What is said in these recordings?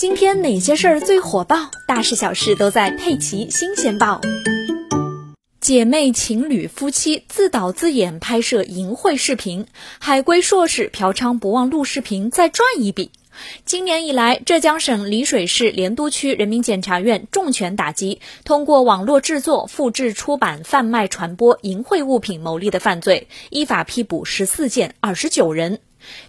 今天哪些事儿最火爆？大事小事都在《佩奇新鲜报》。姐妹情侣夫妻自导自演拍摄淫秽视频，海归硕士嫖娼不忘录视频再赚一笔。今年以来，浙江省丽水市莲都区人民检察院重拳打击通过网络制作、复制、出版、贩卖、传播淫秽物品牟利的犯罪，依法批捕十四件，二十九人。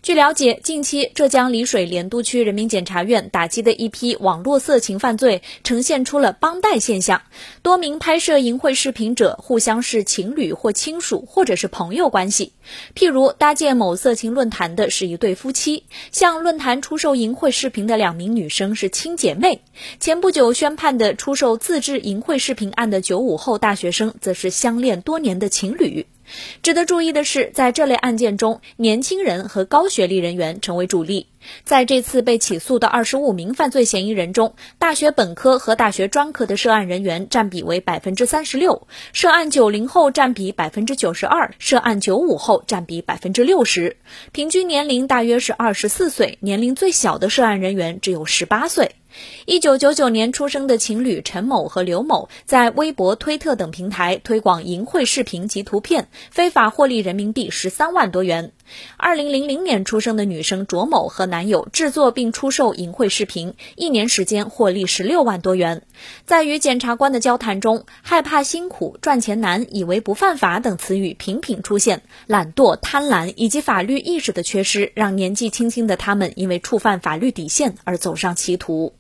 据了解，近期浙江丽水莲都区人民检察院打击的一批网络色情犯罪，呈现出了帮带现象。多名拍摄淫秽视频者互相是情侣或亲属，或者是朋友关系。譬如搭建某色情论坛的是一对夫妻，向论坛出售淫秽视频的两名女生是亲姐妹。前不久宣判的出售自制淫秽视频案的九五后大学生，则是相恋多年的情侣。值得注意的是，在这类案件中，年轻人和高学历人员成为主力。在这次被起诉的二十五名犯罪嫌疑人中，大学本科和大学专科的涉案人员占比为百分之三十六，涉案九零后占比百分之九十二，涉案九五后占比百分之六十，平均年龄大约是二十四岁，年龄最小的涉案人员只有十八岁。一九九九年出生的情侣陈某和刘某，在微博、推特等平台推广淫秽视频及图片，非法获利人民币十三万多元。二零零零年出生的女生卓某和男友制作并出售淫秽视频，一年时间获利十六万多元。在与检察官的交谈中，害怕辛苦、赚钱难、以为不犯法等词语频频出现。懒惰、贪婪以及法律意识的缺失，让年纪轻轻的他们因为触犯法律底线而走上歧途。